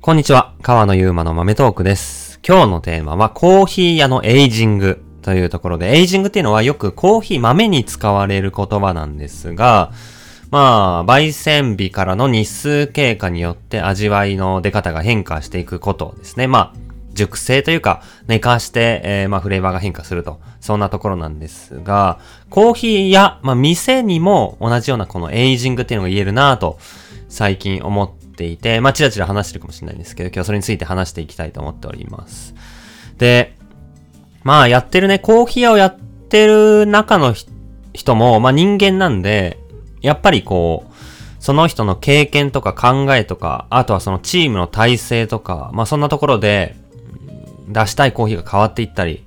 こんにちは。川野ゆうまの豆トークです。今日のテーマはコーヒー屋のエイジングというところで、エイジングっていうのはよくコーヒー豆に使われる言葉なんですが、まあ、焙煎日からの日数経過によって味わいの出方が変化していくことですね。まあ、熟成というか、寝かして、えーまあ、フレーバーが変化すると。そんなところなんですが、コーヒーや、まあ、店にも同じようなこのエイジングっていうのが言えるなぁと、最近思っていて、まあ、ちらちら話してるかもしれないんですけど、今日それについて話していきたいと思っております。で、まあ、やってるね、コーヒー屋をやってる中の人も、まあ、人間なんで、やっぱりこう、その人の経験とか考えとか、あとはそのチームの体制とか、まあそんなところで、出したいコーヒーが変わっていったり、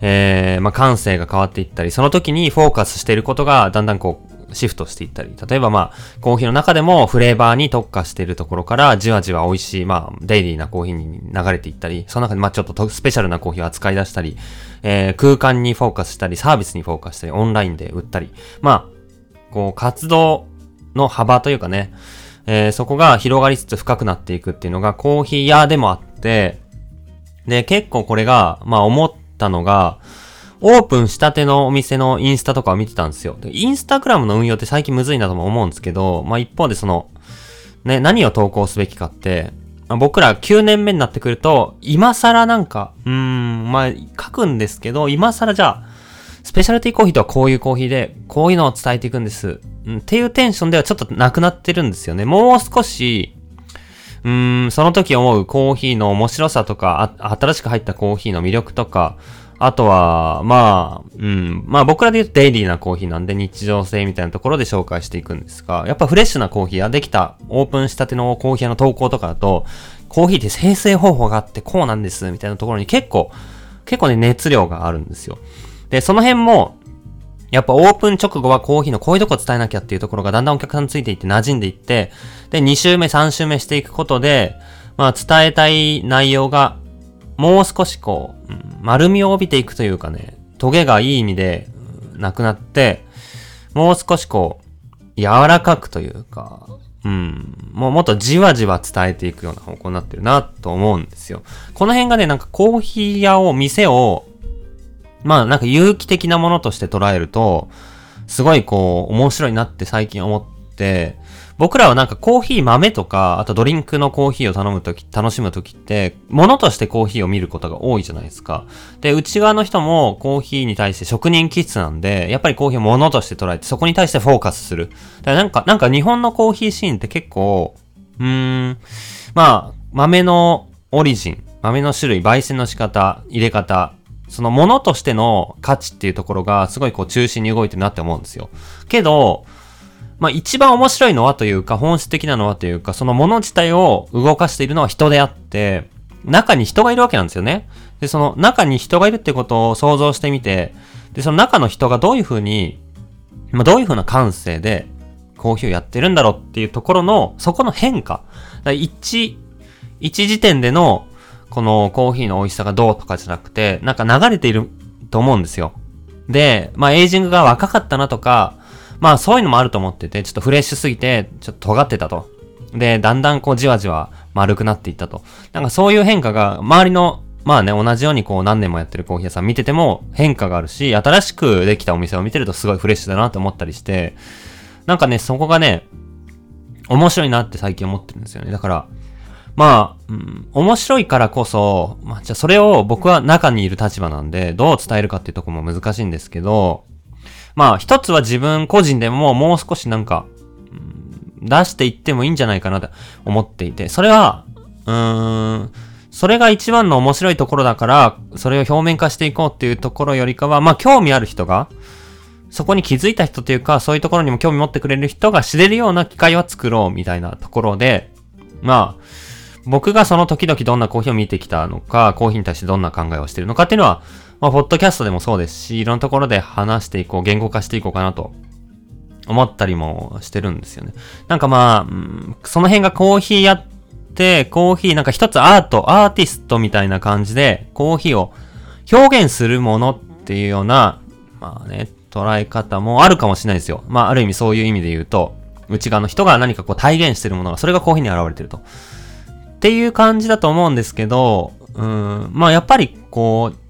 えー、まあ感性が変わっていったり、その時にフォーカスしていることがだんだんこう、シフトしていったり、例えばまあ、コーヒーの中でもフレーバーに特化しているところから、じわじわ美味しい、まあ、デイリーなコーヒーに流れていったり、その中でまあちょっとスペシャルなコーヒーを扱い出したり、えー、空間にフォーカスしたり、サービスにフォーカスしたり、オンラインで売ったり、まあ、こう、活動の幅というかね、えーそこが広がりつつ深くなっていくっていうのがコーヒー屋でもあって、で、結構これが、まあ思ったのが、オープンしたてのお店のインスタとかを見てたんですよ。でインスタグラムの運用って最近むずいなとも思うんですけど、まあ一方でその、ね、何を投稿すべきかって、僕ら9年目になってくると、今更なんか、うーん、まあ書くんですけど、今更じゃあ、スペシャルティーコーヒーとはこういうコーヒーで、こういうのを伝えていくんです。うんっていうテンションではちょっとなくなってるんですよね。もう少し、うーん、その時思うコーヒーの面白さとか、新しく入ったコーヒーの魅力とか、あとは、まあ、うん、まあ僕らで言うとデイリーなコーヒーなんで日常性みたいなところで紹介していくんですが、やっぱフレッシュなコーヒーやできたオープンしたてのコーヒーの投稿とかだと、コーヒーって生成方法があってこうなんです、みたいなところに結構、結構ね、熱量があるんですよ。で、その辺も、やっぱオープン直後はコーヒーのこういうとこ伝えなきゃっていうところがだんだんお客さんついていって馴染んでいって、で、2週目、3週目していくことで、まあ伝えたい内容がもう少しこう、うん丸みを帯びていくというかね、トゲがいい意味でうんなくなって、もう少しこう、柔らかくというか、うん、もうもっとじわじわ伝えていくような方向になってるなと思うんですよ。この辺がね、なんかコーヒー屋を、店を、まあなんか有機的なものとして捉えると、すごいこう面白いなって最近思って、僕らはなんかコーヒー豆とか、あとドリンクのコーヒーを頼むとき、楽しむときって、物としてコーヒーを見ることが多いじゃないですか。で、内側の人もコーヒーに対して職人気質なんで、やっぱりコーヒーを物として捉えて、そこに対してフォーカスする。だからなんか、なんか日本のコーヒーシーンって結構、うーん、まあ、豆のオリジン、豆の種類、焙煎の仕方、入れ方、そのものとしての価値っていうところがすごいこう中心に動いてるなって思うんですよ。けど、まあ一番面白いのはというか本質的なのはというかそのもの自体を動かしているのは人であって、中に人がいるわけなんですよね。で、その中に人がいるってことを想像してみて、で、その中の人がどういうふうに、まあどういうふうな感性でコーヒーをやってるんだろうっていうところの、そこの変化。だ一、一時点でのこのコーヒーの美味しさがどうとかじゃなくて、なんか流れていると思うんですよ。で、まあエイジングが若かったなとか、まあそういうのもあると思ってて、ちょっとフレッシュすぎて、ちょっと尖ってたと。で、だんだんこうじわじわ丸くなっていったと。なんかそういう変化が、周りの、まあね、同じようにこう何年もやってるコーヒー屋さん見てても変化があるし、新しくできたお店を見てるとすごいフレッシュだなと思ったりして、なんかね、そこがね、面白いなって最近思ってるんですよね。だから、まあ、うん、面白いからこそ、まあ、じゃあそれを僕は中にいる立場なんで、どう伝えるかっていうとこも難しいんですけど、まあ、一つは自分個人でももう少しなんか、出していってもいいんじゃないかなと思っていて、それは、うーん、それが一番の面白いところだから、それを表面化していこうっていうところよりかは、まあ、興味ある人が、そこに気づいた人というか、そういうところにも興味持ってくれる人が知れるような機会は作ろうみたいなところで、まあ、僕がその時々どんなコーヒーを見てきたのか、コーヒーに対してどんな考えをしているのかっていうのは、まあ、ポッドキャストでもそうですし、いろんなところで話していこう、言語化していこうかなと思ったりもしてるんですよね。なんかまあ、その辺がコーヒーやって、コーヒーなんか一つアート、アーティストみたいな感じで、コーヒーを表現するものっていうような、まあね、捉え方もあるかもしれないですよ。まあある意味そういう意味で言うと、内側の人が何かこう体現してるものが、それがコーヒーに現れてると。っていう感じだと思うんですけど、うん、まあやっぱりこう、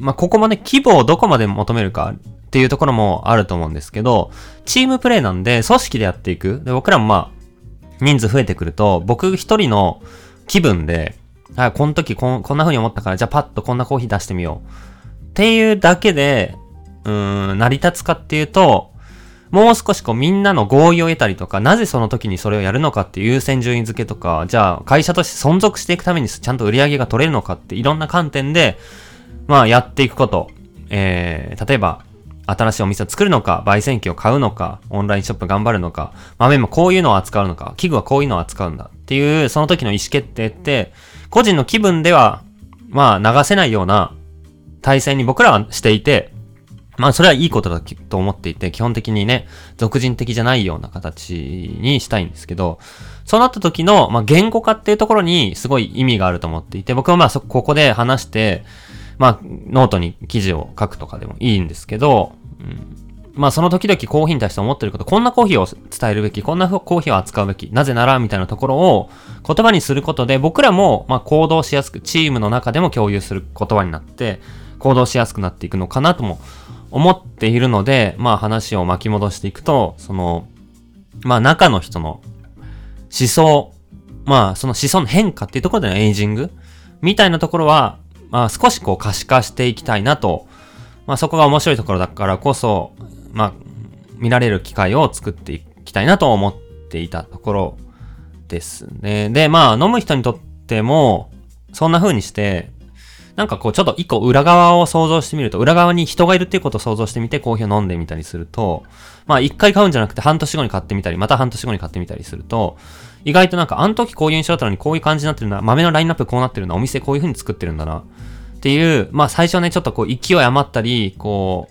まあここまで規模をどこまで求めるかっていうところもあると思うんですけど、チームプレイなんで組織でやっていく。で僕らもまあ、人数増えてくると、僕一人の気分で、あ、この時こんこんな風に思ったから、じゃあパッとこんなコーヒー出してみよう。っていうだけで、うーん、成り立つかっていうと、もう少しこうみんなの合意を得たりとか、なぜその時にそれをやるのかっていう優先順位付けとか、じゃあ会社として存続していくためにちゃんと売り上げが取れるのかっていろんな観点で、まあやっていくこと。えー、例えば、新しいお店を作るのか、焙煎機を買うのか、オンラインショップ頑張るのか、豆もこういうのを扱うのか、器具はこういうのを扱うんだっていう、その時の意思決定って、個人の気分では、まあ流せないような対戦に僕らはしていて、まあそれはいいことだと思っていて、基本的にね、俗人的じゃないような形にしたいんですけど、そうなった時の、まあ言語化っていうところにすごい意味があると思っていて、僕はまあそ、ここで話して、まあノートに記事を書くとかでもいいんですけど、うん、まあその時々コーヒーに対して思ってること、こんなコーヒーを伝えるべき、こんなコーヒーを扱うべき、なぜなら、みたいなところを言葉にすることで、僕らも、まあ行動しやすく、チームの中でも共有する言葉になって、行動しやすくなっていくのかなとも思っているので、まあ話を巻き戻していくと、その、まあ中の人の思想、まあその思想の変化っていうところでのエイジングみたいなところは、まあ少しこう可視化していきたいなと、まあそこが面白いところだからこそ、まあ見られる機会を作っていきたいなと思っていたところですね。で、まあ飲む人にとっても、そんな風にして、なんかこうちょっと一個裏側を想像してみると、裏側に人がいるっていうことを想像してみてコーヒーを飲んでみたりすると、まあ一回買うんじゃなくて半年後に買ってみたり、また半年後に買ってみたりすると、意外となんかあの時こういう印象だったのにこういう感じになってるな、豆のラインナップこうなってるな、お店こういう風に作ってるんだな、っていう、まあ最初ね、ちょっとこう勢い余ったり、こ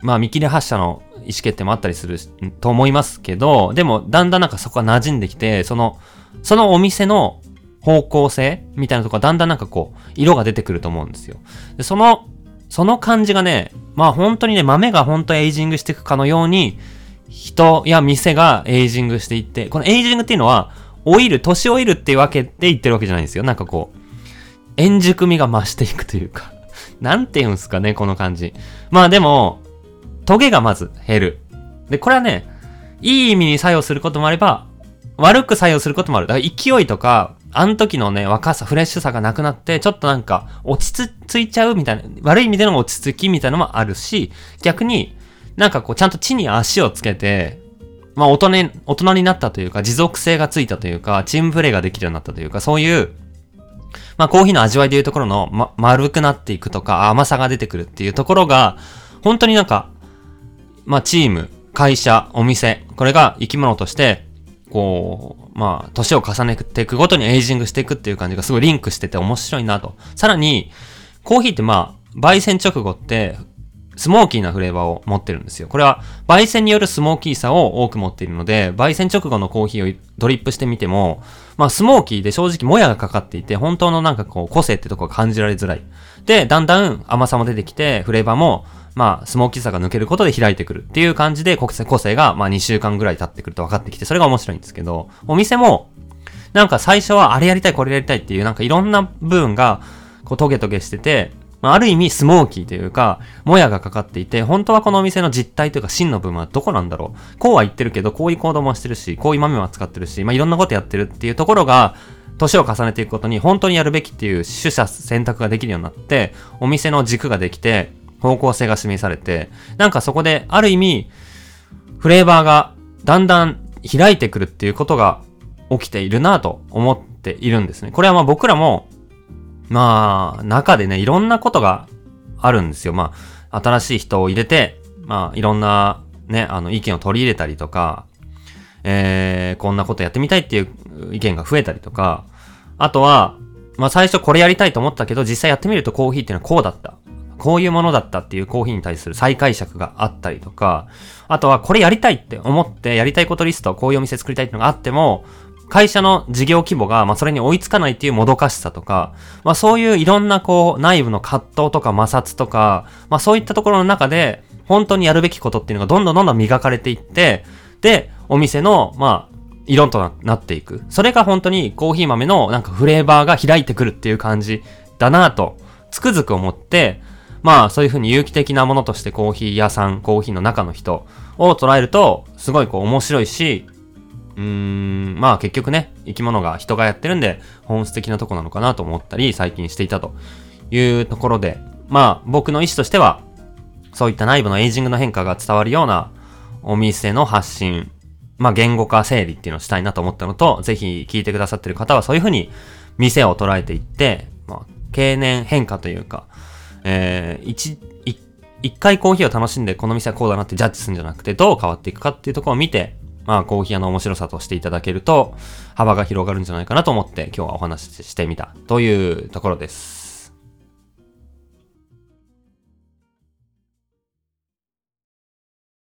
う、まあ見切り発車の意思決定もあったりすると思いますけど、でもだんだんなんかそこが馴染んできて、その、そのお店の方向性みたいなところだんだんなんかこう、色が出てくると思うんですよ。で、その、その感じがね、まあ本当にね、豆が本当エイジングしていくかのように、人や店がエイジングしていって、このエイジングっていうのは、老いる、年老いるっていうわけで言ってるわけじゃないんですよ。なんかこう、円熟味が増していくというか なんて言うんすかね、この感じ。まあでも、トゲがまず減る。で、これはね、いい意味に作用することもあれば、悪く作用することもある。だから勢いとか、あの時のね、若さ、フレッシュさがなくなって、ちょっとなんか、落ち着いちゃうみたいな、悪い意味での落ち着きみたいなのもあるし、逆に、なんかこう、ちゃんと地に足をつけて、まあ、大人、大人になったというか、持続性がついたというか、チームプレイができるようになったというか、そういう、まあ、コーヒーの味わいでいうところの、ま、丸くなっていくとか、甘さが出てくるっていうところが、本当になんか、まあ、チーム、会社、お店、これが生き物として、こう、まあ、年を重ねていくごとにエイジングしていくっていう感じがすごいリンクしてて面白いなと。さらに、コーヒーってまあ、焙煎直後って、スモーキーなフレーバーを持ってるんですよ。これは、焙煎によるスモーキーさを多く持っているので、焙煎直後のコーヒーをドリップしてみても、まあ、スモーキーで正直もやがかかっていて、本当のなんかこう、個性ってとこが感じられづらい。で、だんだん甘さも出てきて、フレーバーも、まあ、スモーキーさが抜けることで開いてくるっていう感じで、個性個性が、まあ、2週間ぐらい経ってくると分かってきて、それが面白いんですけど、お店も、なんか最初はあれやりたい、これやりたいっていう、なんかいろんな部分が、こう、トゲトゲしてて、まあ、ある意味スモーキーというか、もやがかかっていて、本当はこのお店の実態というか真の部分はどこなんだろう。こうは言ってるけど、こういう行動もしてるし、こういう豆も扱ってるし、まあ、いろんなことやってるっていうところが、年を重ねていくことに本当にやるべきっていう取捨選択ができるようになって、お店の軸ができて、方向性が示されて、なんかそこで、ある意味、フレーバーがだんだん開いてくるっていうことが起きているなと思っているんですね。これはまあ僕らも、まあ、中でね、いろんなことがあるんですよ。まあ、新しい人を入れて、まあ、いろんなね、あの、意見を取り入れたりとか、えー、こんなことやってみたいっていう意見が増えたりとか、あとは、まあ最初これやりたいと思ったけど、実際やってみるとコーヒーっていうのはこうだった。こういうものだったっていうコーヒーに対する再解釈があったりとか、あとはこれやりたいって思ってやりたいことリスト、こういうお店作りたいっていうのがあっても、会社の事業規模が、まあ、それに追いつかないっていうもどかしさとか、まあ、そういういろんなこう、内部の葛藤とか摩擦とか、まあ、そういったところの中で、本当にやるべきことっていうのがどんどんどんどん磨かれていって、で、お店の、まあ、色となっていく。それが本当にコーヒー豆のなんかフレーバーが開いてくるっていう感じだなぁと、つくづく思って、まあそういう風に有機的なものとしてコーヒー屋さん、コーヒーの中の人を捉えると、すごいこう面白いし、うーん、まあ結局ね、生き物が人がやってるんで、本質的なとこなのかなと思ったり、最近していたというところで、まあ僕の意思としては、そういった内部のエイジングの変化が伝わるようなお店の発信、まあ言語化整理っていうのをしたいなと思ったのと、ぜひ聞いてくださってる方はそういう風に店を捉えていって、まあ経年変化というか、えー、一、一回コーヒーを楽しんでこの店はこうだなってジャッジするんじゃなくて、どう変わっていくかっていうところを見て、まあコーヒー屋の面白さとしていただけると、幅が広がるんじゃないかなと思って今日はお話ししてみたというところです。